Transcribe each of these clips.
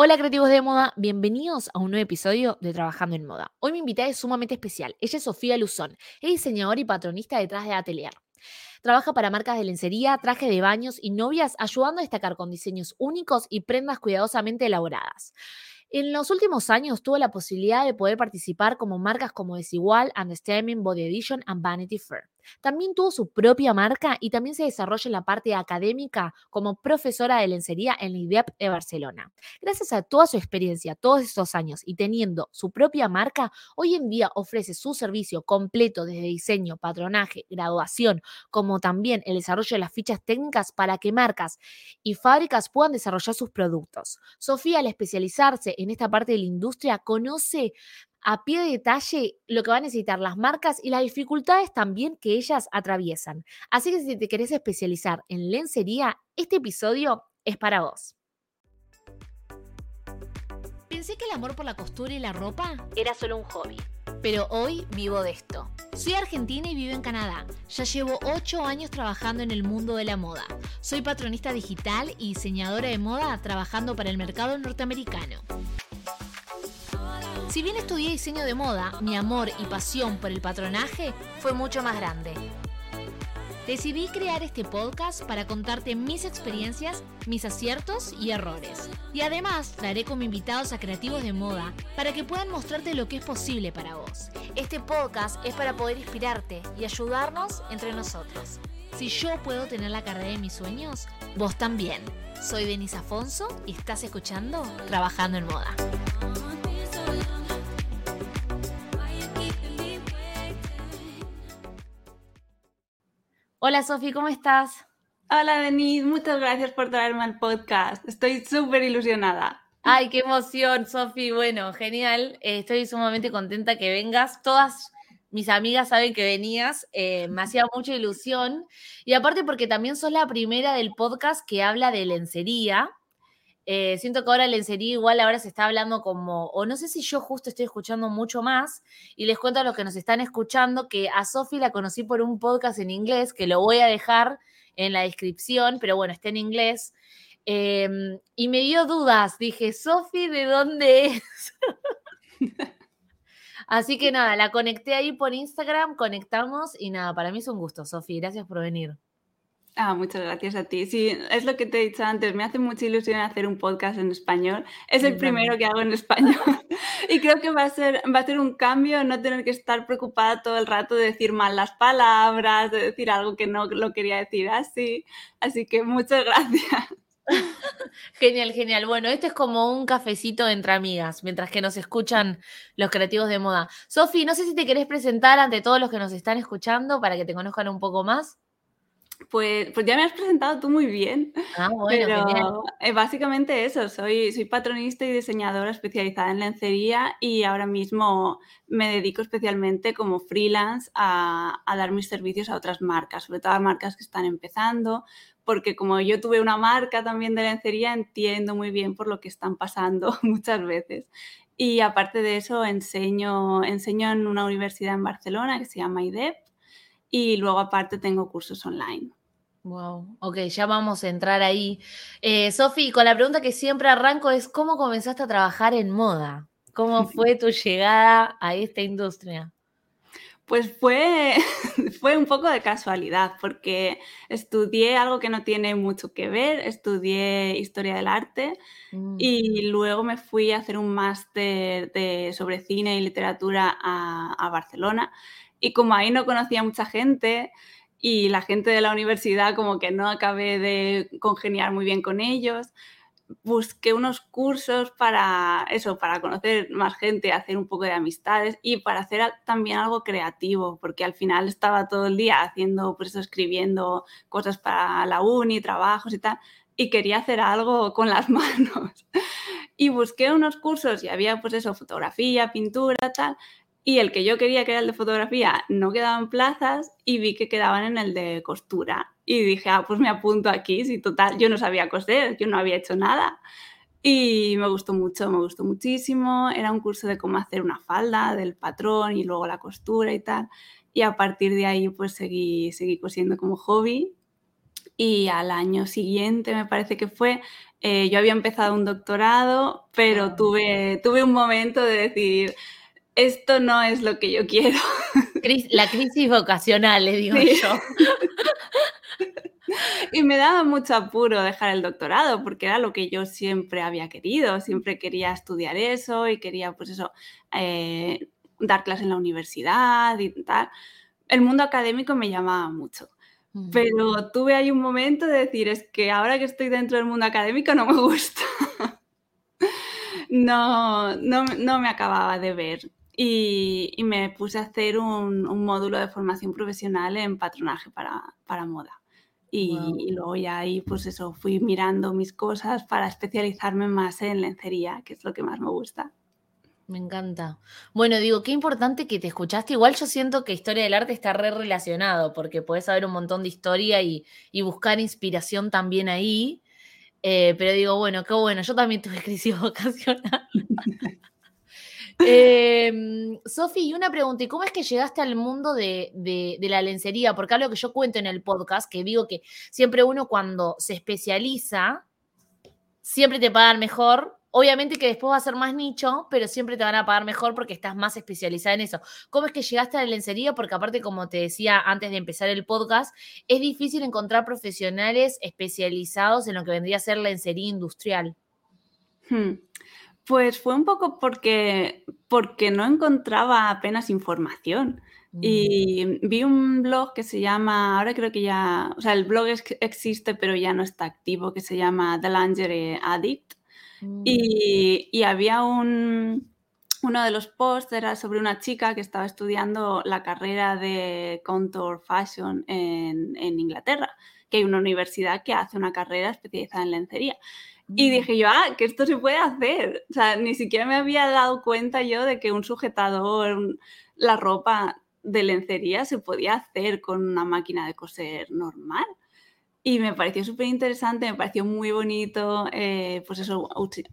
Hola creativos de moda, bienvenidos a un nuevo episodio de Trabajando en Moda. Hoy mi invitada es sumamente especial. Ella es Sofía Luzón, es diseñadora y patronista detrás de Atelier. Trabaja para marcas de lencería, traje de baños y novias, ayudando a destacar con diseños únicos y prendas cuidadosamente elaboradas. En los últimos años tuvo la posibilidad de poder participar como marcas como Desigual, Understanding, Body Edition y Vanity Fair. También tuvo su propia marca y también se desarrolla en la parte académica como profesora de lencería en la IDEP de Barcelona. Gracias a toda su experiencia, todos estos años y teniendo su propia marca, hoy en día ofrece su servicio completo desde diseño, patronaje, graduación, como también el desarrollo de las fichas técnicas para que marcas y fábricas puedan desarrollar sus productos. Sofía, al especializarse en esta parte de la industria, conoce a pie de detalle lo que van a necesitar las marcas y las dificultades también que ellas atraviesan. Así que si te querés especializar en lencería, este episodio es para vos. Pensé que el amor por la costura y la ropa era solo un hobby, pero hoy vivo de esto. Soy argentina y vivo en Canadá. Ya llevo 8 años trabajando en el mundo de la moda. Soy patronista digital y diseñadora de moda trabajando para el mercado norteamericano. Si bien estudié diseño de moda, mi amor y pasión por el patronaje fue mucho más grande. Decidí crear este podcast para contarte mis experiencias, mis aciertos y errores. Y además traeré como invitados a creativos de moda para que puedan mostrarte lo que es posible para vos. Este podcast es para poder inspirarte y ayudarnos entre nosotros. Si yo puedo tener la carrera de mis sueños, vos también. Soy Denise Afonso y estás escuchando Trabajando en Moda. Hola Sofi, ¿cómo estás? Hola Denise, muchas gracias por traerme al podcast. Estoy súper ilusionada. Ay, qué emoción, Sofi. Bueno, genial. Eh, estoy sumamente contenta que vengas. Todas mis amigas saben que venías. Eh, me hacía mucha ilusión. Y aparte porque también sos la primera del podcast que habla de lencería. Eh, siento que ahora lencería igual ahora se está hablando como, o no sé si yo justo estoy escuchando mucho más, y les cuento a los que nos están escuchando que a Sofi la conocí por un podcast en inglés, que lo voy a dejar en la descripción, pero bueno, está en inglés. Em, y me dio dudas, dije, Sofi, ¿de dónde es? Así que nada, la conecté ahí por Instagram, conectamos y nada, para mí es un gusto, Sofi, gracias por venir. Ah, muchas gracias a ti. Sí, es lo que te he dicho antes, me hace mucha ilusión hacer un podcast en español. Es el primero que hago en español y creo que va a ser va a ser un cambio no tener que estar preocupada todo el rato de decir mal las palabras, de decir algo que no lo quería decir así. Así que muchas gracias. Genial, genial. Bueno, este es como un cafecito entre amigas, mientras que nos escuchan los creativos de moda. Sofi, no sé si te querés presentar ante todos los que nos están escuchando para que te conozcan un poco más. Pues, pues ya me has presentado tú muy bien. Ah, bueno, Pero eh, básicamente eso, soy, soy patronista y diseñadora especializada en lencería y ahora mismo me dedico especialmente como freelance a, a dar mis servicios a otras marcas, sobre todo a marcas que están empezando, porque como yo tuve una marca también de lencería, entiendo muy bien por lo que están pasando muchas veces. Y aparte de eso, enseño, enseño en una universidad en Barcelona que se llama IDEP y luego aparte tengo cursos online. Wow, ok, ya vamos a entrar ahí. Eh, Sofi, con la pregunta que siempre arranco es, ¿cómo comenzaste a trabajar en moda? ¿Cómo fue tu llegada a esta industria? Pues fue, fue un poco de casualidad, porque estudié algo que no tiene mucho que ver, estudié historia del arte mm. y luego me fui a hacer un máster sobre cine y literatura a, a Barcelona y como ahí no conocía mucha gente y la gente de la universidad como que no acabé de congeniar muy bien con ellos, busqué unos cursos para eso, para conocer más gente, hacer un poco de amistades y para hacer también algo creativo, porque al final estaba todo el día haciendo, pues eso, escribiendo cosas para la uni, trabajos y tal, y quería hacer algo con las manos. Y busqué unos cursos y había pues eso, fotografía, pintura, tal, y el que yo quería, que era el de fotografía, no quedaban plazas y vi que quedaban en el de costura. Y dije, ah, pues me apunto aquí, si total, yo no sabía coser, yo no había hecho nada. Y me gustó mucho, me gustó muchísimo. Era un curso de cómo hacer una falda, del patrón y luego la costura y tal. Y a partir de ahí pues seguí, seguí cosiendo como hobby y al año siguiente, me parece que fue, eh, yo había empezado un doctorado, pero tuve, tuve un momento de decir, esto no es lo que yo quiero. La crisis vocacional, le digo yo. y me daba mucho apuro dejar el doctorado porque era lo que yo siempre había querido, siempre quería estudiar eso y quería, pues eso, eh, dar clases en la universidad y tal. El mundo académico me llamaba mucho. Pero tuve ahí un momento de decir, es que ahora que estoy dentro del mundo académico no me gusta. no, no, me acababa de ver. Y, me puse a hacer un, módulo de formación profesional en patronaje para moda. Y, luego ya ahí, pues eso, fui mirando mis cosas para especializarme más en lencería, que es lo que más me gusta. Me encanta. Bueno, digo, qué importante que te escuchaste. Igual yo siento que historia del arte está re relacionado, porque puedes saber un montón de historia y, buscar inspiración también ahí. Eh, pero digo, bueno, qué bueno, yo también tuve crisis vocacional. Eh, Sofi, y una pregunta, ¿y cómo es que llegaste al mundo de, la lencería? Porque algo que yo cuento en el podcast, que digo que siempre uno cuando se especializa, siempre te pagan mejor. Obviamente que después va a ser más nicho, pero siempre te van a pagar mejor porque estás más especializada en eso. ¿Cómo es que llegaste a la lencería? Porque aparte, como te decía antes de empezar el podcast, es difícil encontrar profesionales especializados en lo que vendría a ser lencería industrial. Hmm. Pues fue un poco porque, porque no encontraba apenas información. Mm. Y vi un blog que se llama, ahora creo que ya, o sea, el blog existe pero ya no está activo, que se llama The Lingerie Addict. Mm. Y, había un, uno de los posts era sobre una chica que estaba estudiando la carrera de Contour Fashion en, en Inglaterra, que hay una universidad que hace una carrera especializada en lencería. Y dije yo, ah, que esto se puede hacer. O sea, ni siquiera me había dado cuenta yo de que un sujetador, la ropa de lencería se podía hacer con una máquina de coser normal. Y me pareció súper interesante, me pareció muy bonito, eh, pues eso,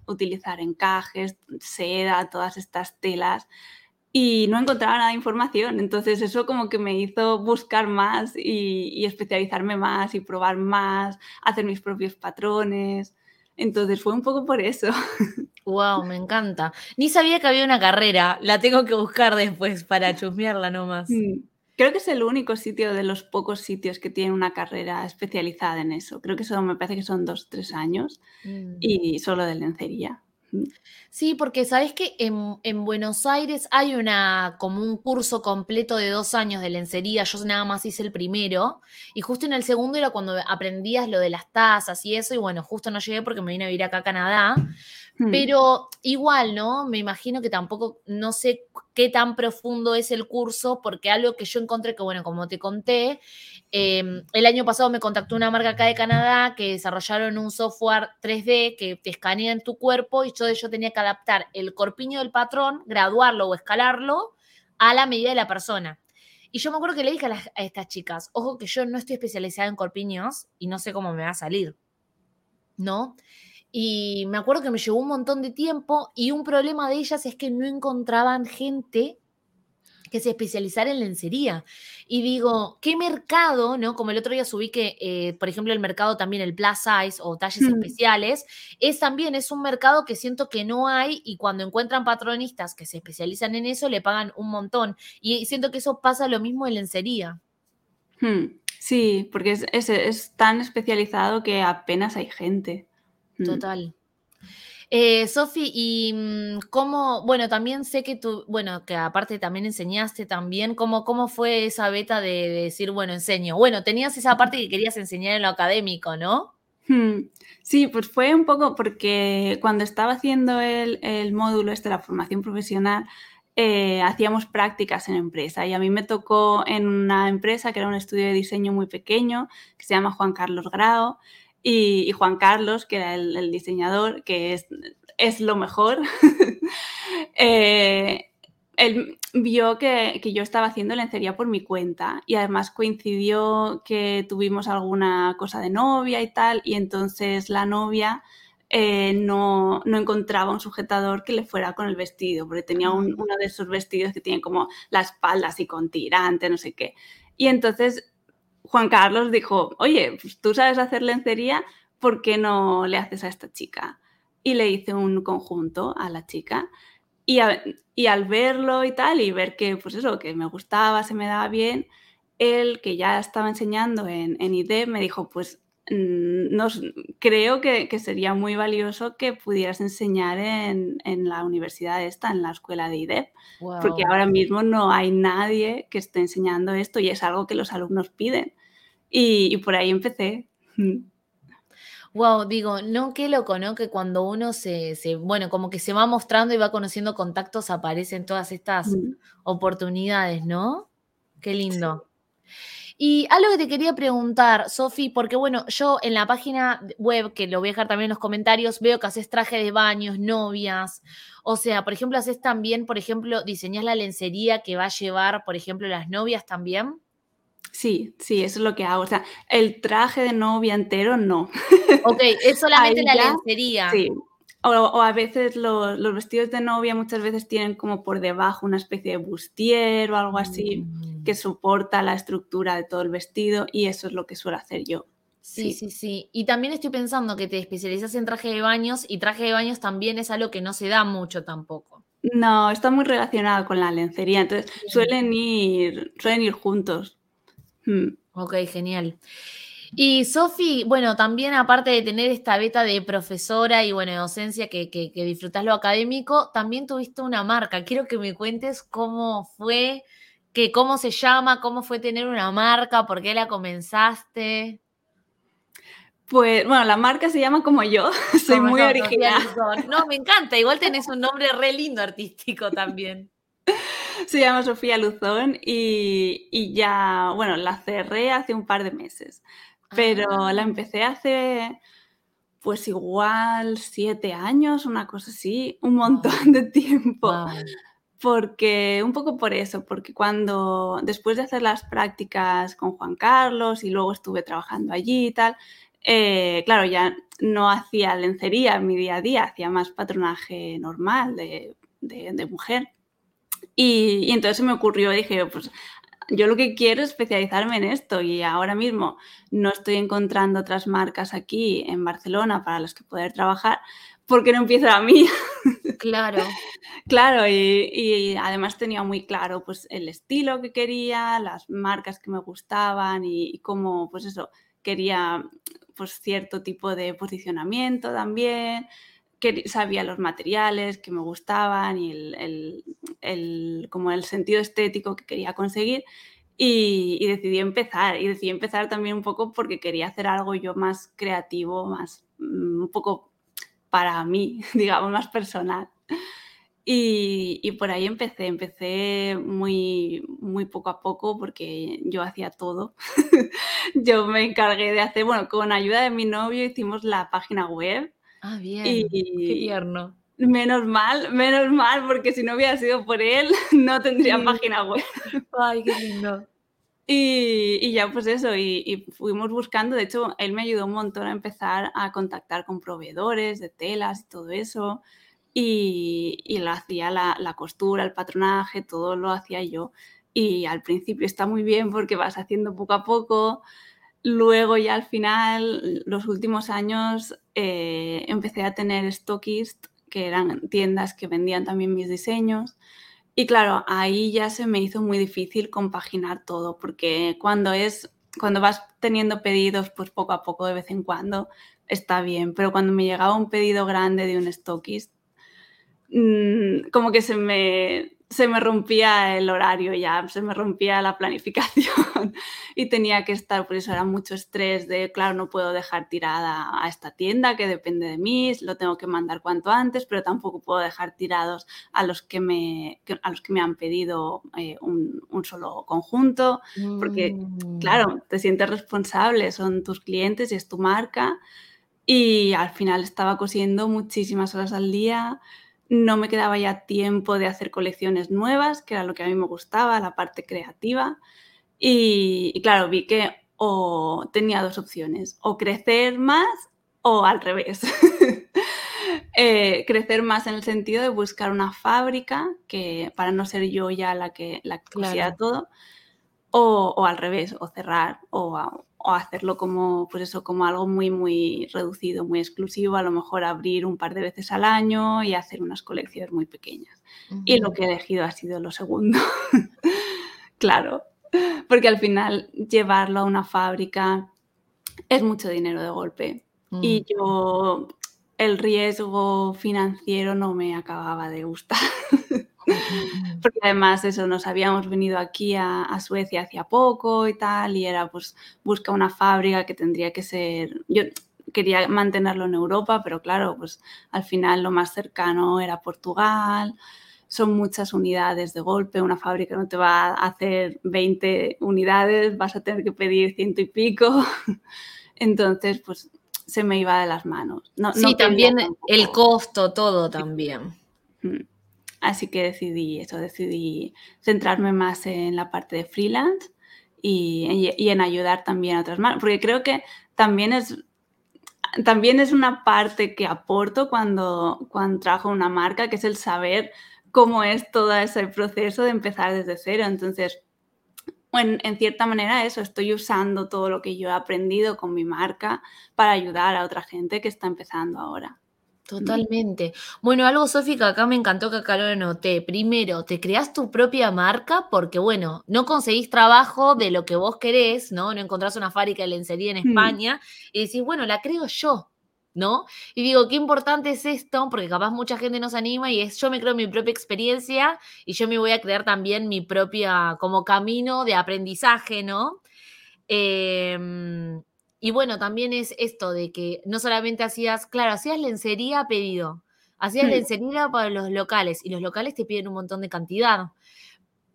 utilizar encajes, seda, todas estas telas. Y no encontraba nada de información. Entonces eso como que me hizo buscar más y especializarme más y probar más, hacer mis propios patrones. Entonces fue un poco por eso. Wow, me encanta. Ni sabía que había una carrera. La tengo que buscar después para chusmearla nomás. Mm, creo que es el único sitio de los pocos sitios que tiene una carrera especializada en eso. Creo que son, me parece que son dos, tres años mm. y solo de lencería. Sí, porque sabes que en, Buenos Aires hay una como un curso completo de dos años de lencería. Yo nada más hice el primero y justo en el segundo era cuando aprendías lo de las tazas y eso. Y bueno, justo no llegué porque me vine a vivir acá a Canadá. Hmm. Pero igual, ¿no? Me imagino que tampoco, no sé qué tan profundo es el curso, porque algo que yo encontré que, bueno, como te conté, em, el año pasado me contactó una marca acá de Canadá que desarrollaron un software 3D que te escanea en tu cuerpo y yo, yo tenía que adaptar el corpiño del patrón, graduarlo o escalarlo a la medida de la persona. Y yo me acuerdo que le dije a, a estas chicas, ojo que yo no estoy especializada en corpiños y no sé cómo me va a salir, ¿no? Y me acuerdo que me llevó un montón de tiempo y un problema de ellas es que no encontraban gente que se especializara en lencería. Y digo, ¿qué mercado, no? Como el otro día subí que, eh, por ejemplo, el mercado también, el plus size o talles mm. especiales, es también, es un mercado que siento que no hay y cuando encuentran patronistas que se especializan en eso, le pagan un montón. Y siento que eso pasa lo mismo en lencería. Hmm. Sí, porque es, es tan especializado que apenas hay gente. Mm. Eh, Sofi, y mm, cómo, bueno, también sé que tú, bueno, que aparte también enseñaste también, cómo, cómo fue esa beta de, decir, bueno, enseño. Bueno, tenías esa parte que querías enseñar en lo académico, ¿no? Hmm. Sí, pues fue un poco porque cuando estaba haciendo el, módulo este de la formación profesional, eh, hacíamos prácticas en empresa y a mí me tocó en una empresa que era un estudio de diseño muy pequeño que se llama Juan Carlos Grao y, Juan Carlos, que era el, diseñador, que es, es lo mejor, eh, él vio que, yo estaba haciendo lencería por mi cuenta y además coincidió que tuvimos alguna cosa de novia y tal y entonces la novia eh, no, encontraba un sujetador que le fuera con el vestido porque tenía uno de esos vestidos que tienen como la espalda así con tirante, no sé qué. Y entonces Juan Carlos dijo, oye, tú sabes hacer lencería, ¿por qué no le haces a esta chica? Y le hice un conjunto a la chica. Y, al verlo y tal, y ver que, pues eso, que me gustaba, se me daba bien, él, que ya estaba enseñando en, en IDE, me dijo, pues nos, creo que, que, sería muy valioso que pudieras enseñar en, en, la universidad esta, en la escuela de IDEP, wow. porque ahora mismo no hay nadie que esté enseñando esto y es algo que los alumnos piden. Y, y por ahí empecé. Wow, digo, no, qué loco, ¿no? Que cuando uno se, se, bueno, como que se va mostrando y va conociendo contactos, aparecen todas estas mm. oportunidades, ¿no? Qué lindo. Sí. Y algo que te quería preguntar, Sofi, porque bueno, yo en la página web, que lo voy a dejar también en los comentarios, veo que haces traje de baños, novias. O sea, por ejemplo, haces también, por ejemplo, diseñas la lencería que va a llevar, por ejemplo, las novias también. Sí, sí, eso es lo que hago. O sea, el traje de novia entero no. Ok, es solamente la ya, lencería. Sí. O, o a veces lo, los vestidos de novia muchas veces tienen como por debajo una especie de bustier o algo así Mm. que soporta la estructura de todo el vestido y eso es lo que suelo hacer yo. Sí, sí, sí. Y también estoy pensando que te especializas en traje de baños y traje de baños también es algo que no se da mucho tampoco. No, está muy relacionado con la lencería, entonces suelen ir, suelen ir juntos. Mm. Ok, genial. Y Sofi, bueno, también aparte de tener esta beta de profesora y bueno, de docencia que, que, que disfrutas lo académico, también tuviste una marca. Quiero que me cuentes cómo fue, que cómo se llama, cómo fue tener una marca, por qué la comenzaste. Pues bueno, la marca se llama como yo, soy Como muy no, original. Luzón. No, me encanta, igual tenés un nombre re lindo artístico también. Se llama Sofía Luzón y, y ya, bueno, la cerré hace un par de meses, pero Ah. la empecé hace, pues igual siete años, una cosa así, un montón de tiempo. Porque, un poco por eso, porque cuando, después de hacer las prácticas con Juan Carlos y luego estuve trabajando allí y tal, eh, claro, ya no hacía lencería en mi día a día, hacía más patronaje normal de, de, de mujer. Y, y, entonces se me ocurrió, dije, pues yo lo que quiero es especializarme en esto y ahora mismo no estoy encontrando otras marcas aquí en Barcelona para las que poder trabajar, ¿por qué no empiezo la mía? Claro. claro, y, y, además tenía muy claro pues el estilo que quería, las marcas que me gustaban y, y cómo, pues eso, quería pues cierto tipo de posicionamiento también, sabía los materiales que me gustaban y el, el, como el sentido estético que quería conseguir y, decidí empezar. Y decidí empezar también un poco porque quería hacer algo yo más creativo, más mm, un poco para mí, digamos, más personal. Y, y, por ahí empecé, empecé muy, muy poco a poco porque yo hacía todo. yo me encargué de hacer, bueno, con ayuda de mi novio hicimos la página web. Ah, bien. Y, Qué tierno. Menos mal, menos mal, porque si no hubiera sido por él, no tendría Sí. página web. Ay, qué lindo. Y, y, ya pues eso, y, y, fuimos buscando, de hecho, él me ayudó un montón a empezar a contactar con proveedores de telas y todo eso, y, y lo hacía la, la, costura, el patronaje, todo lo hacía yo. Y al principio está muy bien porque vas haciendo poco a poco, luego ya al final, los últimos años, eh, empecé a tener stockist, que eran tiendas que vendían también mis diseños, y claro, ahí ya se me hizo muy difícil compaginar todo, porque cuando es cuando vas teniendo pedidos, pues poco a poco, de vez en cuando, está bien. Pero cuando me llegaba un pedido grande de un stockist, mmm, como que se me, se me rompía el horario ya, se me rompía la planificación y tenía que estar, por eso era mucho estrés de, claro, no puedo dejar tirada a esta tienda que depende de mí, lo tengo que mandar cuanto antes, pero tampoco puedo dejar tirados a los que me, a los que me han pedido eh, un, un, solo conjunto, porque, Mm. claro, te sientes responsable, son tus clientes y es tu marca y al final estaba cosiendo muchísimas horas al día, no me quedaba ya tiempo de hacer colecciones nuevas, que era lo que a mí me gustaba, la parte creativa. Y, y claro, vi que o tenía dos opciones, o crecer más o al revés. eh, crecer más en el sentido de buscar una fábrica que para no ser yo ya la que, la que Claro. cosiera todo, o, al revés, o cerrar, o, hacerlo como, pues eso, como algo muy, muy reducido, muy exclusivo, a lo mejor abrir un par de veces al año y hacer unas colecciones muy pequeñas. Y lo que he elegido ha sido lo segundo. claro, porque al final llevarlo a una fábrica es mucho dinero de golpe. Y mm. yo el riesgo financiero no me acababa de gustar. Porque además eso, nos habíamos venido aquí a, Suecia hacía poco y tal, y era pues busca una fábrica que tendría que ser, yo quería mantenerlo en Europa, pero claro, pues al final lo más cercano era Portugal, son muchas unidades de golpe, una fábrica no te va a hacer 20 unidades, vas a tener que pedir ciento y pico, entonces pues se me iba de las manos. No, sí, también el costo, todo también. Mm. Así que decidí eso, decidí centrarme más en la parte de freelance y, en ayudar también a otras manos, porque creo que también es, también es una parte que aporto cuando, cuando trabajo una marca, que es el saber cómo es todo ese proceso de empezar desde cero. Entonces, en, en, cierta manera eso, estoy usando todo lo que yo he aprendido con mi marca para ayudar a otra gente que está empezando ahora. Totalmente. Bueno, algo, Sofi, que acá me encantó que acá lo noté. Primero, te creas tu propia marca porque, bueno, no conseguís trabajo de lo que vos querés, ¿no? No encontrás una fábrica de lencería en mm. España y decís, bueno, la creo yo, ¿no? Y digo, qué importante es esto, porque capaz mucha gente nos anima y es yo me creo mi propia experiencia y yo me voy a crear también mi propia, como camino de aprendizaje, ¿no? Eh, y bueno, también es esto de que no solamente hacías, claro, hacías lencería a pedido, hacías lencería para los locales y los locales te piden un montón de cantidad.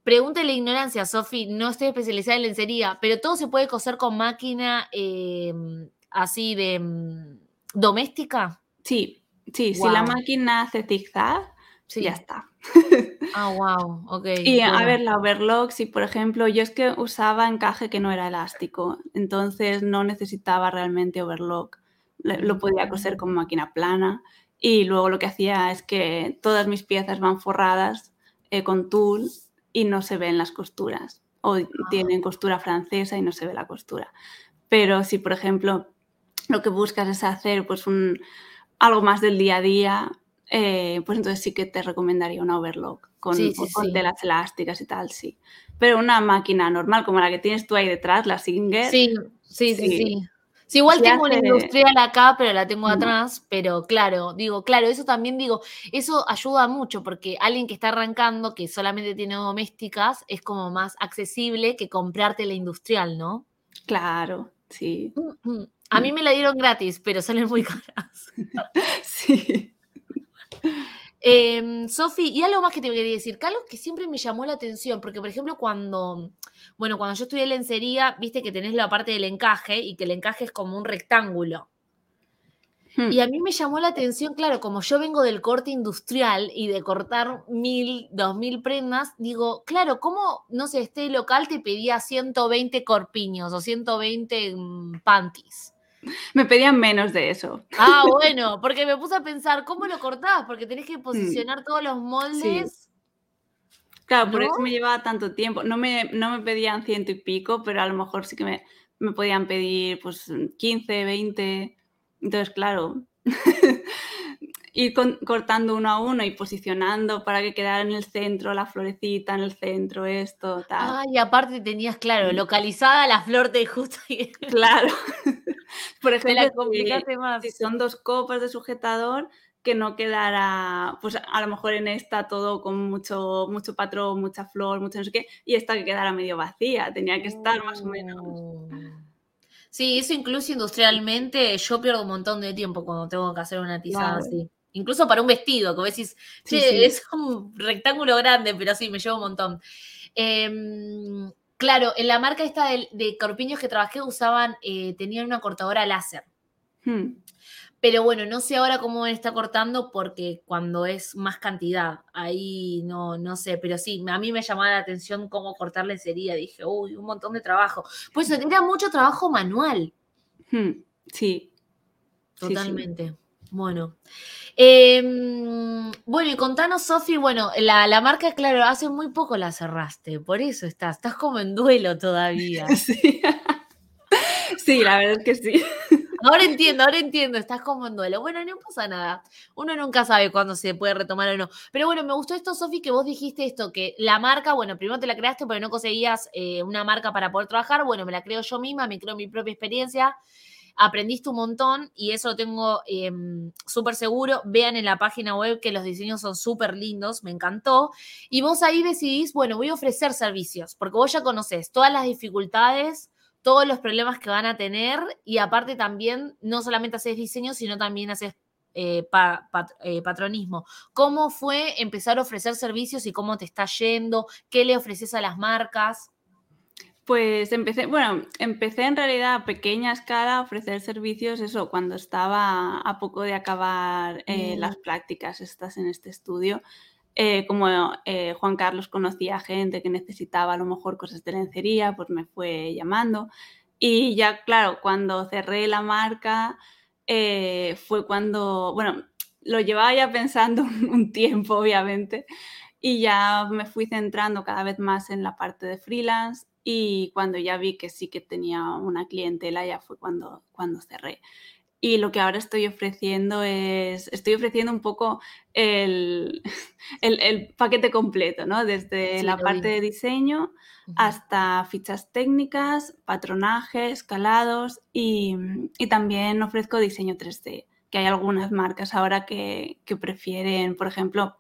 Pregunta la ignorancia, Sofi, no estoy especializada en lencería, pero todo se puede coser con máquina em, así de mm, doméstica. Sí, sí, si la máquina hace zigzag, sí. ya está. Ah, wow, ok. Y a ver, la overlock, si por ejemplo, yo es que usaba encaje que no era elástico, entonces no necesitaba realmente overlock. Lo podía coser con máquina plana y luego lo que hacía es que todas mis piezas van forradas eh, con tul y no se ven las costuras o ah. tienen costura francesa y no se ve la costura. Pero si, por ejemplo, lo que buscas es hacer pues un, algo más del día a día, eh, pues entonces sí que te recomendaría una overlock con, telas elásticas y tal, sí. Pero una máquina normal como la que tienes tú ahí detrás, la Singer. Sí, sí, sí, sí. igual tengo una industrial acá, pero la tengo atrás, pero claro, digo, claro, eso también digo, eso ayuda mucho porque alguien que está arrancando, que solamente tiene domésticas, es como más accesible que comprarte la industrial, ¿no? Claro, sí. Mm, mm. A mí me la dieron gratis, pero salen muy caras. sí. Eh, Sofi, y algo más que te quería decir, Carlos, que siempre me llamó la atención, porque por ejemplo cuando, bueno, cuando yo estudié lencería, viste que tenés la parte del encaje y que el encaje es como un rectángulo. Hmm. Y a mí me llamó la atención, claro, como yo vengo del corte industrial y de cortar mil, dos mil prendas, digo, claro, ¿cómo, no sé, este local te pedía 120 corpiños o 120 mm, panties? Me pedían menos de eso. Ah, bueno, porque me puse a pensar, ¿cómo lo cortás? Porque tenés que mm. posicionar todos los moldes. Claro, por eso me llevaba tanto tiempo. No me, no me pedían ciento y pico, pero a lo mejor sí que me, me podían pedir pues 15, 20. Entonces, claro, ir cortando uno a uno y posicionando para que quedara en el centro la florecita, en el centro esto, tal. Ah, y aparte tenías, claro, mm. localizada la flor de justo. Claro. Por ejemplo, si, son dos copas de sujetador, que no quedara, pues a lo mejor en esta todo con mucho, mucho patrón, mucha flor, mucho no sé qué, y esta que quedara medio vacía, tenía que estar más o menos. Mm. Sí, eso incluso industrialmente, yo pierdo un montón de tiempo cuando tengo que hacer una tizada así. Incluso para un vestido, que decís, che, es un rectángulo grande, pero sí, me lleva un montón. Em, claro, en la marca esta de, corpiños que trabajé usaban, eh, tenían una cortadora láser. Hmm. Pero bueno, no sé ahora cómo está cortando porque cuando es más cantidad, ahí no, no sé, pero sí, a mí me llamaba la atención cómo cortarle sería. Dije, uy, un montón de trabajo. Pues era mucho trabajo manual. Hmm, sí. Totalmente. Bueno. Em, Bueno, y contanos, Sofi, bueno, la, la, marca, claro, hace muy poco la cerraste, por eso estás, estás como en duelo todavía. Sí, sí la verdad es que sí. Ahora entiendo, ahora entiendo, estás como en duelo. Bueno, no pasa nada. Uno nunca sabe cuándo se puede retomar o no. Pero bueno, me gustó esto, Sofi, que vos dijiste esto, que la marca, bueno, primero te la creaste porque no conseguías eh, una marca para poder trabajar. Bueno, me la creo yo misma, me creo mi propia experiencia aprendiste un montón y eso lo tengo em, súper seguro. Vean en la página web que los diseños son súper lindos, me encantó. Y vos ahí decidís, bueno, voy a ofrecer servicios, porque vos ya conoces todas las dificultades, todos los problemas que van a tener y aparte también no solamente haces diseño, sino también haces eh, eh, patronismo. ¿Cómo fue empezar a ofrecer servicios y cómo te está yendo? ¿Qué le ofreces a las marcas? Pues empecé, bueno, empecé en realidad a pequeña escala a ofrecer servicios, eso, cuando estaba a poco de acabar eh, las mm. prácticas estas en este estudio. Eh, como eh, Juan Carlos conocía gente que necesitaba a lo mejor cosas de lencería, pues me fue llamando. Y ya, claro, cuando cerré la marca, fue cuando, bueno, lo llevaba ya pensando un tiempo, obviamente, y ya me fui centrando cada vez más en la parte de freelance y cuando ya vi que sí que tenía una clientela, ya fue cuando, cuando cerré. Y lo que ahora estoy ofreciendo es, estoy ofreciendo un poco el, el, paquete completo, ¿no? Desde la parte de diseño hasta fichas técnicas, patronaje, escalados y, y, también ofrezco diseño 3D, que hay algunas marcas ahora que, que prefieren, por ejemplo,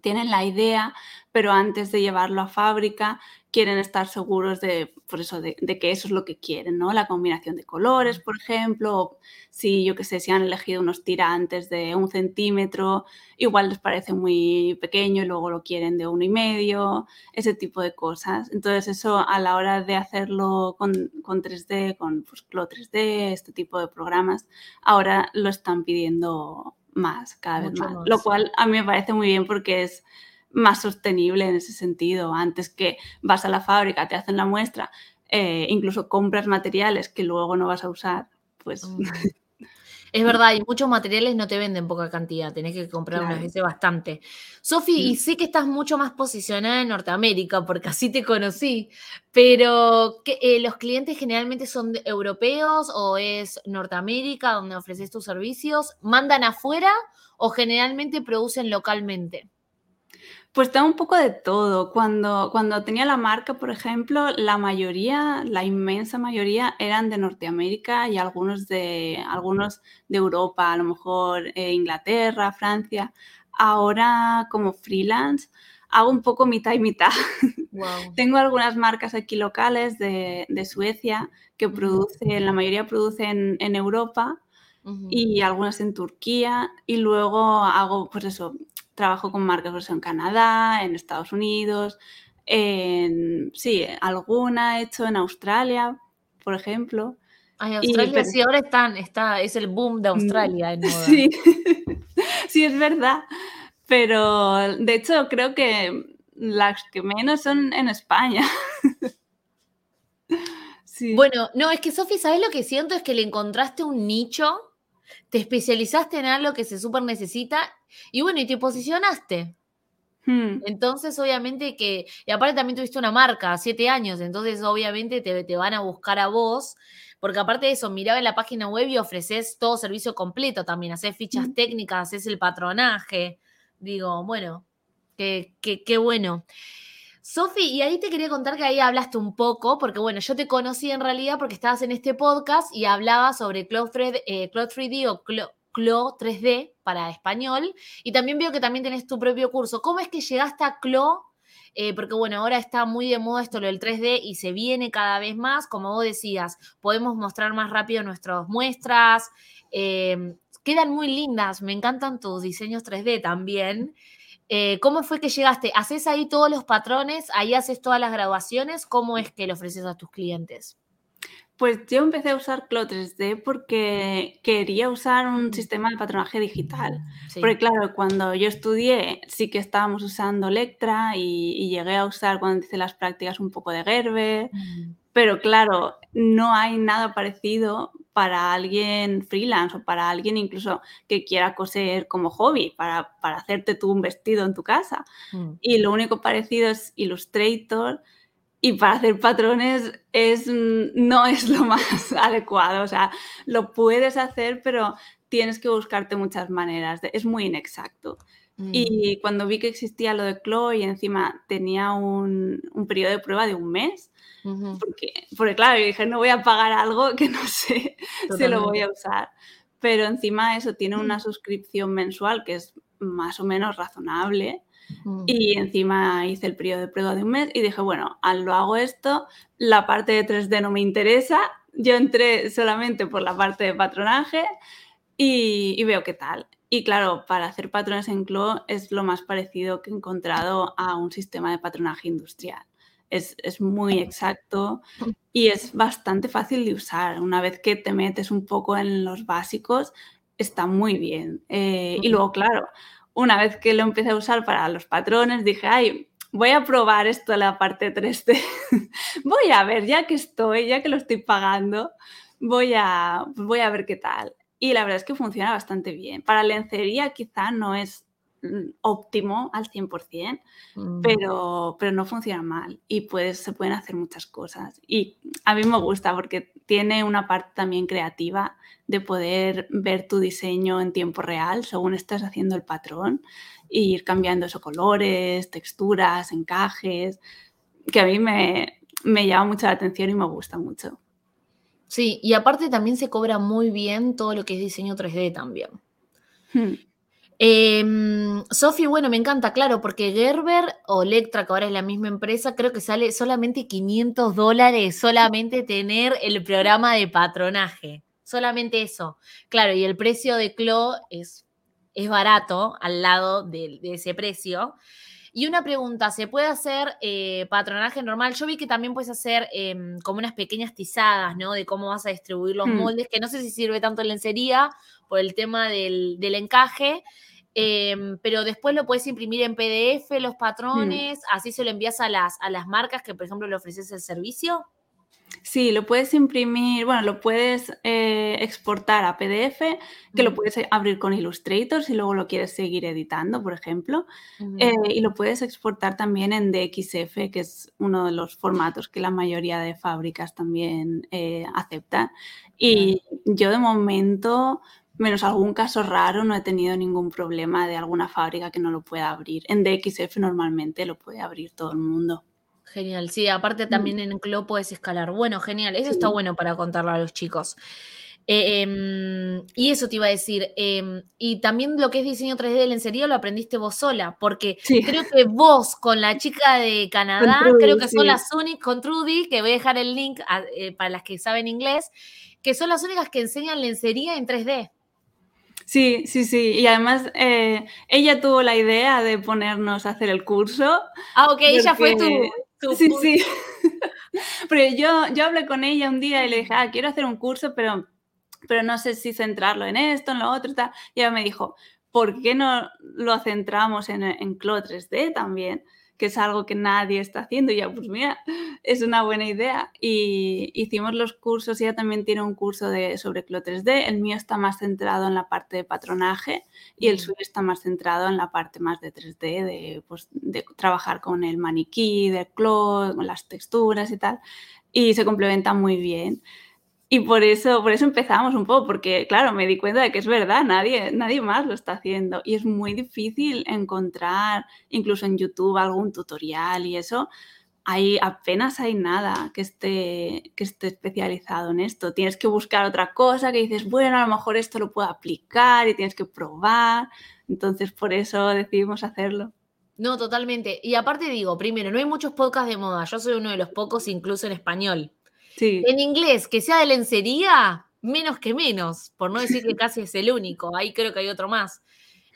tienen la idea, pero antes de llevarlo a fábrica quieren estar seguros de, por eso, de, que eso es lo que quieren, ¿no? La combinación de colores, por ejemplo, o si yo que sé, si han elegido unos tirantes de un centímetro, igual les parece muy pequeño y luego lo quieren de uno y medio, ese tipo de cosas. Entonces eso a la hora de hacerlo con, 3D, con pues, 3D, este tipo de programas, ahora lo están pidiendo más, cada vez más. Lo cual a mí me parece muy bien porque es más sostenible en ese sentido. Antes que vas a la fábrica, te hacen la muestra, eh, incluso compras materiales que luego no vas a usar, pues... Mm. Es verdad, y muchos materiales no te venden poca cantidad, tenés que comprar unas veces bastante. Sofi, y mm. sé que estás mucho más posicionada en Norteamérica, porque así te conocí, pero eh, ¿los clientes generalmente son europeos o es Norteamérica donde ofreces tus servicios? ¿Mandan afuera o generalmente producen localmente? Pues tengo un poco de todo. Cuando, cuando tenía la marca, por ejemplo, la mayoría, la inmensa mayoría eran de Norteamérica y algunos de, algunos de Europa, a lo mejor eh, Inglaterra, Francia. Ahora, como freelance, hago un poco mitad y mitad. Tengo algunas marcas aquí locales de, Suecia que producen, la mayoría producen en Europa y algunas en Turquía y luego hago, pues eso, trabajo con marcas pues, en Canadá, en Estados Unidos, en, sí, alguna he hecho en Australia, por ejemplo. Ay, Australia sí, ahora están, está, es el boom de Australia en moda. Sí. sí, es verdad. Pero de hecho creo que las que menos son en España. sí. Bueno, no, es que Sofi, ¿sabes lo que siento? Es que le encontraste un nicho te especializaste en algo que se súper necesita y bueno, y te posicionaste. Hmm. Entonces, obviamente que, y aparte también tuviste una marca, siete años, entonces obviamente te, van a buscar a vos, porque aparte de eso, miraba en la página web y ofreces todo servicio completo también, haces fichas técnicas, haces el patronaje, digo, bueno, qué, qué, qué bueno. Sofi, y ahí te quería contar que ahí hablaste un poco, porque bueno, yo te conocí en realidad porque estabas en este podcast y hablabas sobre Cloud, 3D, eh, d o Clo, 3D para español, y también veo que también tenés tu propio curso. ¿Cómo es que llegaste a Clo? Eh, porque bueno, ahora está muy de moda esto lo del 3D y se viene cada vez más, como vos decías, podemos mostrar más rápido nuestras muestras, eh, quedan muy lindas, me encantan tus diseños 3D también. Eh, ¿Cómo fue que llegaste? ¿Haces ahí todos los patrones? ¿Ahí haces todas las graduaciones? ¿Cómo es que lo ofreces a tus clientes? Pues yo empecé a usar Clo 3D porque quería usar un sistema de patronaje digital. Porque claro, cuando yo estudié sí que estábamos usando Electra y, llegué a usar cuando hice las prácticas un poco de Gerber, pero claro, no hay nada parecido para alguien freelance o para alguien incluso que quiera coser como hobby, para, hacerte tú un vestido en tu casa. Mm. Y lo único parecido es Illustrator y para hacer patrones es, no es lo más adecuado. O sea, lo puedes hacer, pero tienes que buscarte muchas maneras. Es muy inexacto. Mm. Y cuando vi que existía lo de Chloe y encima tenía un, un periodo de prueba de un mes, porque, porque, claro, yo dije, no voy a pagar algo que no sé si lo voy a usar. Pero encima eso tiene una suscripción mensual que es más o menos razonable. Y encima hice el periodo de prueba de un mes y dije, bueno, al lo hago esto, la parte de 3D no me interesa, yo entré solamente por la parte de patronaje y, y veo qué tal. Y claro, para hacer patrones en CLO es lo más parecido que he encontrado a un sistema de patronaje industrial es, muy exacto y es bastante fácil de usar. Una vez que te metes un poco en los básicos, está muy bien. Eh, y luego, claro, una vez que lo empecé a usar para los patrones, dije, ay, voy a probar esto en la parte 3D. voy a ver, ya que estoy, ya que lo estoy pagando, voy a, voy a ver qué tal. Y la verdad es que funciona bastante bien. Para lencería quizá no es Mm, óptimo al 100%, mm. pero, pero no funciona mal y pues se pueden hacer muchas cosas. Y a mí me gusta porque tiene una parte también creativa de poder ver tu diseño en tiempo real según estás haciendo el patrón e ir cambiando esos colores, texturas, encajes, que a mí me, me llama mucho la atención y me gusta mucho. Sí, y aparte también se cobra muy bien todo lo que es diseño 3D también. Hmm. Eh, Sofi, bueno, me encanta, claro, porque Gerber o Electra, que ahora es la misma empresa, creo que sale solamente 500 dólares solamente tener el programa de patronaje. Solamente eso. Claro, y el precio de Clo es, es barato al lado de, ese precio. Y una pregunta, ¿se puede hacer eh, patronaje normal? Yo vi que también puedes hacer em, como unas pequeñas tizadas, ¿no? De cómo vas a distribuir los hmm. moldes, que no sé si sirve tanto en lencería por el tema del, del encaje, Em, pero después lo puedes imprimir en PDF, los mm. patrones, así se lo envías a las, a las marcas que, por ejemplo, le ofreces el servicio. Sí, lo puedes imprimir, bueno, lo puedes eh, exportar a PDF, que lo puedes abrir con Illustrator si luego lo quieres seguir editando, por ejemplo, eh, y lo puedes exportar también en DXF, que es uno de los formatos que la mayoría de fábricas también eh, aceptan. Y yo de momento menos algún caso raro, no he tenido ningún problema de alguna fábrica que no lo pueda abrir. En DXF normalmente lo puede abrir todo el mundo. Genial, sí, aparte mm. también en Clo puedes escalar. Bueno, genial, eso está bueno para contarlo a los chicos. Eh, em, y eso te iba a decir. Em, y también lo que es diseño 3D de lencería lo aprendiste vos sola, porque creo que vos con la chica de Canadá, creo que son las únicas, con Trudy, que voy a dejar el link eh, para las que saben inglés, que son las únicas que enseñan lencería en 3D. Sí, sí, sí. Y además eh, ella tuvo la idea de ponernos a hacer el curso. Ah, ok, ella fue tu, Sí, sí. Porque yo, yo hablé con ella un día y le dije, ah, quiero hacer un curso, pero, pero no sé si centrarlo en esto, en lo otro, tal. Y ella me dijo, ¿por qué no lo centramos en, en Clo 3D también? Que es algo que nadie está haciendo. Y ya, pues mira, es una buena idea. Y hicimos los cursos, ella también tiene un curso de, sobre Clo 3D, el mío está más centrado en la parte de patronaje y el mm. suyo está más centrado en la parte más de 3D, de, pues, de trabajar con el maniquí, de Clo, con las texturas y tal. Y se complementa muy bien. Y por eso, por eso empezamos un poco, porque claro, me di cuenta de que es verdad, nadie, nadie más lo está haciendo. Y es muy difícil encontrar, incluso en YouTube, algún tutorial y eso. Hay, apenas hay nada que esté, que esté especializado en esto. Tienes que buscar otra cosa que dices, bueno, a lo mejor esto lo puedo aplicar y tienes que probar. Entonces, por eso decidimos hacerlo. No, totalmente. Y aparte digo, primero, no hay muchos podcasts de moda. Yo soy uno de los pocos, incluso en español. En inglés, que sea de lencería, menos que menos, por no decir que casi es el único. Ahí creo que hay otro más.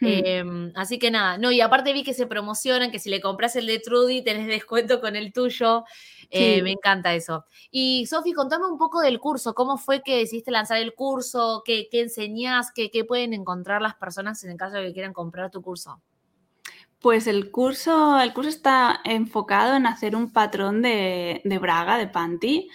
Hmm. Em, así que nada, no, y aparte vi que se promocionan, que si le compras el de Trudy tenés descuento con el tuyo. Eh, me encanta eso. Y Sofi, contame un poco del curso. ¿Cómo fue que decidiste lanzar el curso? ¿Qué, qué enseñás? ¿Qué, ¿Qué, pueden encontrar las personas en el caso de que quieran comprar tu curso? Pues el curso, el curso está enfocado en hacer un patrón de, braga, de panty,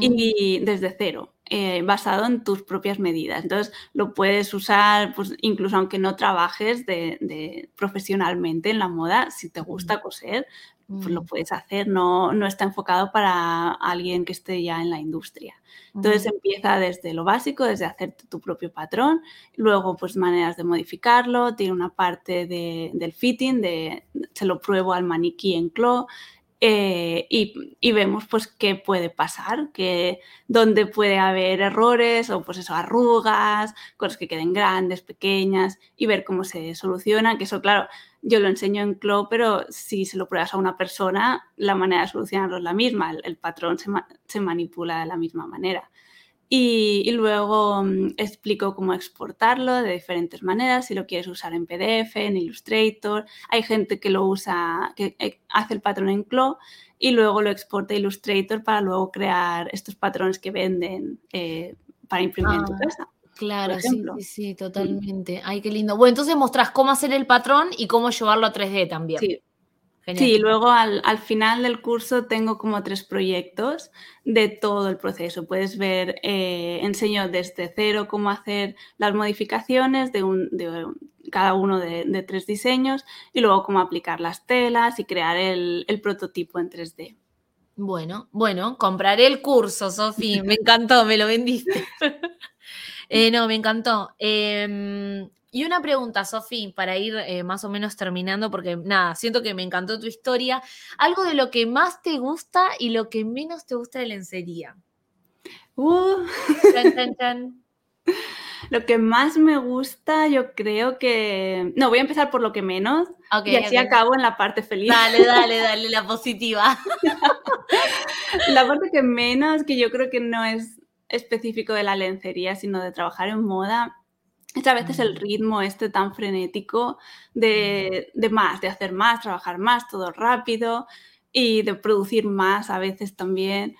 y desde cero. eh, basado en tus propias medidas. Entonces lo puedes usar pues, incluso aunque no trabajes de, profesionalmente en la moda, si te gusta coser, pues lo mm. puedes hacer, no, no está enfocado para alguien que esté ya en la industria. Entonces empieza desde lo básico, desde hacer tu propio patrón, luego pues maneras de modificarlo, tiene una parte de, del fitting, de se lo pruebo al maniquí en clo, eh, y, vemos pues qué puede pasar, que, dónde puede haber errores o pues eso, arrugas, cosas que queden grandes, pequeñas y ver cómo se soluciona, que eso claro, yo lo enseño en CLO, pero si se lo pruebas a una persona, la manera de solucionarlo es la misma, el, patrón se manipula de la misma manera. Y, luego mm, explico cómo exportarlo de diferentes maneras, si lo quieres usar en PDF, en Illustrator. Hay gente que lo usa, que eh, hace el patrón en CLO y luego lo exporta a Illustrator para luego crear estos patrones que venden eh, para imprimir en tu ah, casa. Claro, sí, sí, totalmente. Ay, qué lindo. Bueno, entonces mostrás cómo hacer el patrón y cómo llevarlo a 3D también. Sí, Sí, luego al, final del curso tengo como tres proyectos de todo el proceso. Puedes ver, eh, enseño desde cero cómo hacer las modificaciones de, un, de cada uno de, tres diseños y luego cómo aplicar las telas y crear el, prototipo en 3D. Bueno, bueno, compraré el curso, Sofi. Me encantó, me lo vendiste. Eh, no, me encantó. Em, y una pregunta, Sofi, para ir eh, más o menos terminando, porque nada, siento que me encantó tu historia. Algo de lo que más te gusta y lo que menos te gusta de lencería. Uh. Lo que más me gusta, yo creo que. No, voy a empezar por lo que menos. y así acabo en la parte feliz. Dale, dale, dale, la positiva. la parte que menos, que yo creo que no es específico de la lencería, sino de trabajar en moda, es a veces el ritmo este tan frenético de, más, de hacer más, trabajar más, todo rápido y de producir más a veces también.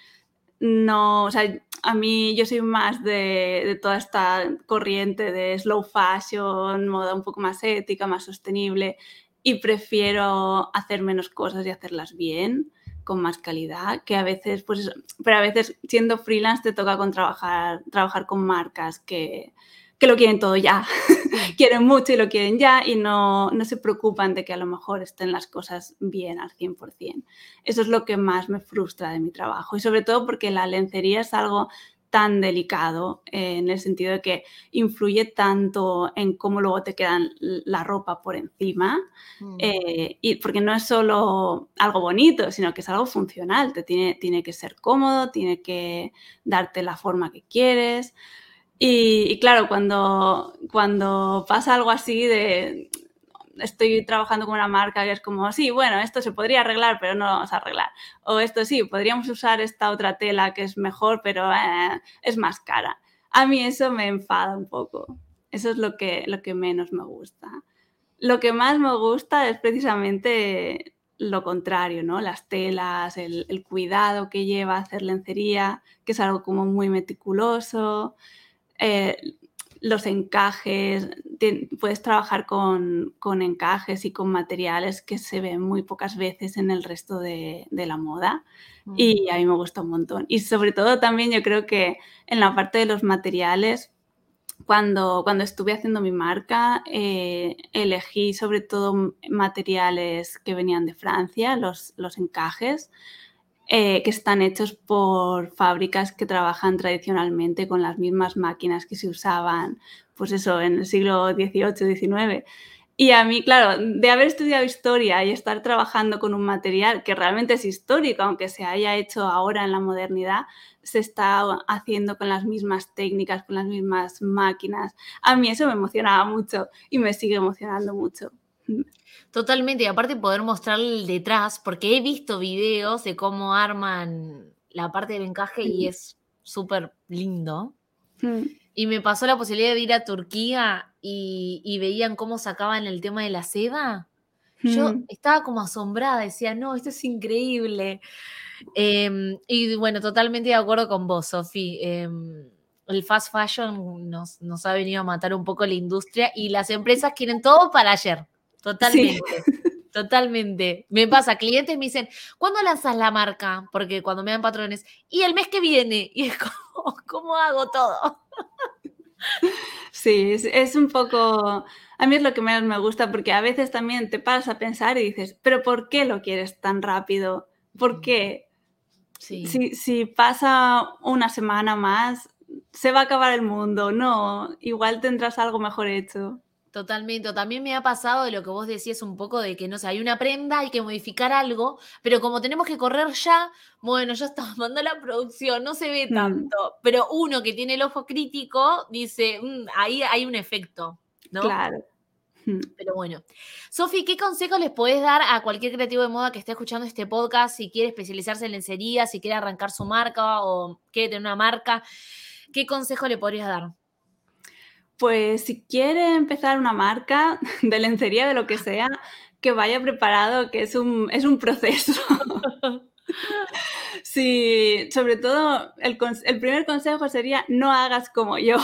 No, o sea, a mí yo soy más de, de, toda esta corriente de slow fashion, moda un poco más ética, más sostenible y prefiero hacer menos cosas y hacerlas bien, con más calidad, que a veces, pues, pero a veces siendo freelance te toca con trabajar, trabajar con marcas que, que lo quieren todo ya. quieren mucho y lo quieren ya y no, no, se preocupan de que a lo mejor estén las cosas bien al 100%. Eso es lo que más me frustra de mi trabajo y sobre todo porque la lencería es algo tan delicado eh, en el sentido de que influye tanto en cómo luego te quedan la ropa por encima mm. eh, y porque no es solo algo bonito sino que es algo funcional te tiene, tiene que ser cómodo tiene que darte la forma que quieres y, claro, cuando, cuando pasa algo así de estoy trabajando con una marca que es como, sí, bueno, esto se podría arreglar, pero no lo vamos a arreglar. O esto sí, podríamos usar esta otra tela que es mejor, pero eh, es más cara. A mí eso me enfada un poco. Eso es lo que, lo que menos me gusta. Lo que más me gusta es precisamente lo contrario, ¿no? Las telas, el, cuidado que lleva hacer lencería, que es algo como muy meticuloso. Eh, los encajes, puedes trabajar con, encajes y con materiales que se ven muy pocas veces en el resto de, la moda mm. y a mí me gusta un montón. Y sobre todo también yo creo que en la parte de los materiales, cuando, cuando estuve haciendo mi marca, eh, elegí sobre todo materiales que venían de Francia, los, los encajes, eh, que están hechos por fábricas que trabajan tradicionalmente con las mismas máquinas que se usaban, pues eso, en el siglo XVIII, XIX. Y a mí, claro, de haber estudiado historia y estar trabajando con un material que realmente es histórico, aunque se haya hecho ahora en la modernidad, se está haciendo con las mismas técnicas, con las mismas máquinas. A mí eso me emocionaba mucho y me sigue emocionando mucho. Totalmente, y aparte poder mostrar el detrás, porque he visto videos de cómo arman la parte del encaje y es súper lindo. Mm. Y me pasó la posibilidad de ir a Turquía y, veían cómo sacaban el tema de la seda. Yo mm. estaba como asombrada, decía, no, esto es increíble. Em, y bueno, totalmente de acuerdo con vos, Sofi. Em, el fast fashion nos, nos ha venido a matar un poco la industria y las empresas quieren todo para ayer. Totalmente. Totalmente. Me pasa, clientes me dicen, ¿cuándo lanzas la marca? Porque cuando me dan patrones, y el mes que viene, y es como, ¿Cómo hago todo? Sí, es, un poco... A mí es lo que menos me gusta porque a veces también te paras a pensar y dices, pero ¿por qué lo quieres tan rápido? ¿Por qué? Si, si pasa una semana más, se va a acabar el mundo. No, igual tendrás algo mejor hecho. Totalmente. También me ha pasado de lo que vos decías un poco de que, no sé, hay una prenda, hay que modificar algo, pero como tenemos que correr ya, bueno, ya estamos mandando la producción, no se ve mm. tanto. Pero uno que tiene el ojo crítico dice, mm, ahí hay un efecto, ¿no? Claro. Mm. Pero bueno. Sofi, ¿qué consejos les podés dar a cualquier creativo de moda que esté escuchando este podcast, si quiere especializarse en lencería, si quiere arrancar su marca o quiere tener una marca? ¿Qué consejo le podrías dar? Pues si quiere empezar una marca de lencería, de lo que sea, que vaya preparado, que es un, es un proceso. Sí, sobre todo el, el, primer consejo sería no hagas como yo.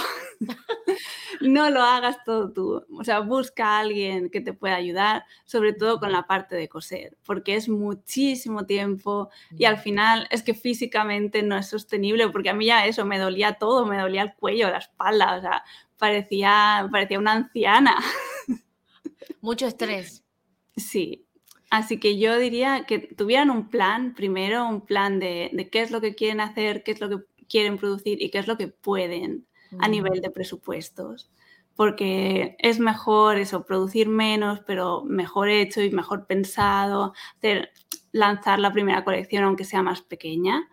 no lo hagas todo tú. O sea, busca a alguien que te pueda ayudar, sobre todo con la parte de coser, porque es muchísimo tiempo y al final es que físicamente no es sostenible, porque a mí ya eso, me dolía todo, me dolía el cuello, la espalda, o sea, parecía, parecía una anciana. Mucho estrés. Sí, Así que yo diría que tuvieran un plan, primero un plan de, qué es lo que quieren hacer, qué es lo que quieren producir y qué es lo que pueden a nivel de presupuestos. Porque es mejor eso, producir menos, pero mejor hecho y mejor pensado, hacer, lanzar la primera colección aunque sea más pequeña,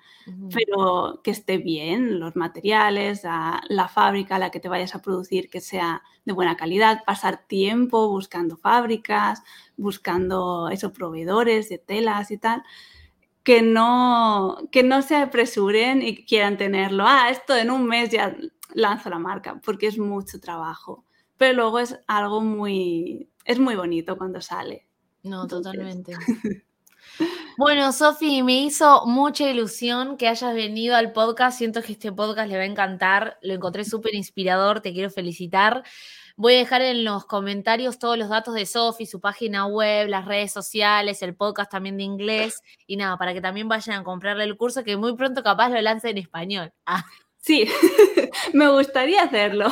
pero que esté bien, los materiales, la, fábrica a la que te vayas a producir que sea de buena calidad, pasar tiempo buscando fábricas, buscando esos proveedores de telas y tal, que no, que no se apresuren y quieran tenerlo, ah, esto en un mes ya lanzo la marca, porque es mucho trabajo, pero luego es algo muy, es muy bonito cuando sale. No, totalmente. Bueno, Sofi, me hizo mucha ilusión que hayas venido al podcast. Siento que este podcast le va a encantar. Lo encontré súper inspirador. Te quiero felicitar. Voy a dejar en los comentarios todos los datos de Sofi, su página web, las redes sociales, el podcast también de inglés y nada, para que también vayan a comprarle el curso que muy pronto capaz lo lance en español. Ah. Sí, me gustaría hacerlo.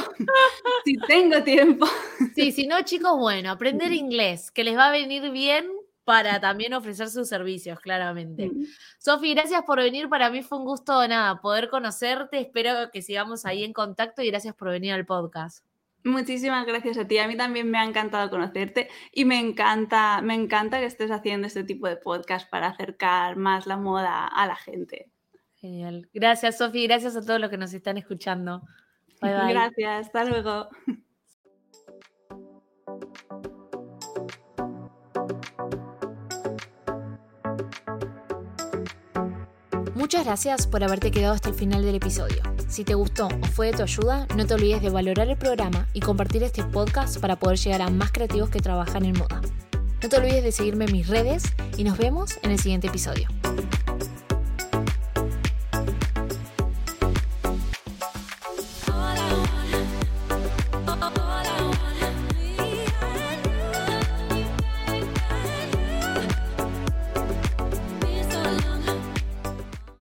si tengo tiempo. Sí, si no, chicos, bueno, aprender inglés, que les va a venir bien para también ofrecer sus servicios, claramente. Mm. Sofi, gracias por venir. Para mí fue un gusto, nada, poder conocerte. Espero que sigamos ahí en contacto y gracias por venir al podcast. Muchísimas gracias a ti. A mí también me ha encantado conocerte y me encanta, me encanta que estés haciendo este tipo de podcast para acercar más la moda a la gente. Genial. Gracias, Sofi. Gracias a todos los que nos están escuchando. Bye, bye. Gracias. Hasta luego. Muchas gracias por haberte quedado hasta el final del episodio. Si te gustó o fue de tu ayuda, no te olvides de valorar el programa y compartir este podcast para poder llegar a más creativos que trabajan en moda. No te olvides de seguirme en mis redes y nos vemos en el siguiente episodio.